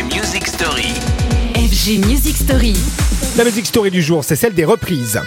FG Music Story. FG Music Story. La musique story du jour, c'est celle des reprises.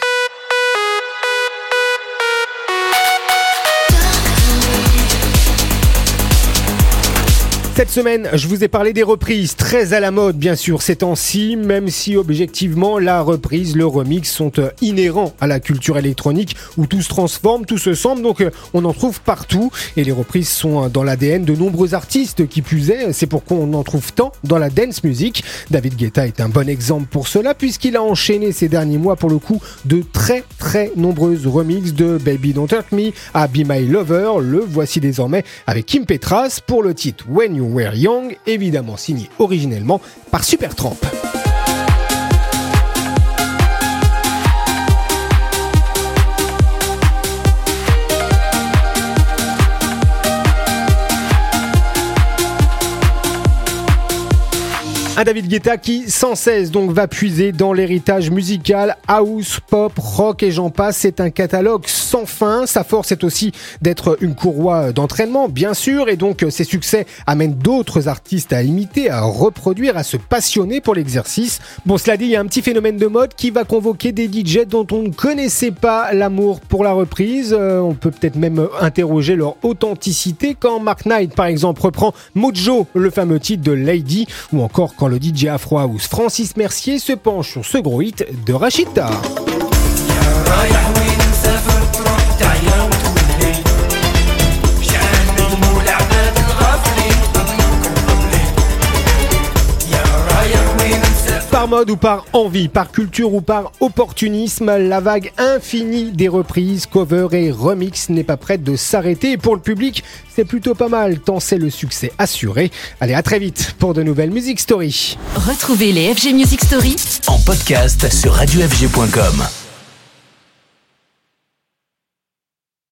Cette semaine, je vous ai parlé des reprises, très à la mode bien sûr ces temps-ci, même si objectivement la reprise, le remix sont euh, inhérents à la culture électronique où tout se transforme, tout se semble, donc euh, on en trouve partout et les reprises sont euh, dans l'ADN de nombreux artistes qui est, c'est pourquoi on en trouve tant dans la dance music. David Guetta est un bon exemple pour cela puisqu'il a enchaîné ces derniers mois pour le coup de très très nombreuses remixes de Baby Don't Hurt Me à Be My Lover, le voici désormais avec Kim Petras pour le titre When You Were Young, évidemment signé originellement par Supertramp. Un David Guetta qui sans cesse donc va puiser dans l'héritage musical house, pop, rock et j'en passe. C'est un catalogue sans fin. Sa force est aussi d'être une courroie d'entraînement, bien sûr, et donc ses succès amènent d'autres artistes à imiter, à reproduire, à se passionner pour l'exercice. Bon, cela dit, il y a un petit phénomène de mode qui va convoquer des DJ dont on ne connaissait pas l'amour pour la reprise. Euh, on peut peut-être même interroger leur authenticité quand Mark Knight, par exemple, reprend Mojo, le fameux titre de Lady, ou encore quand le DJ Afro House Francis Mercier se penche sur ce gros hit de Rachita. Par mode ou par envie, par culture ou par opportunisme, la vague infinie des reprises, covers et remix n'est pas prête de s'arrêter. Et pour le public, c'est plutôt pas mal, tant c'est le succès assuré. Allez, à très vite pour de nouvelles Music Story. Retrouvez les FG Music Story En podcast sur radiofg.com.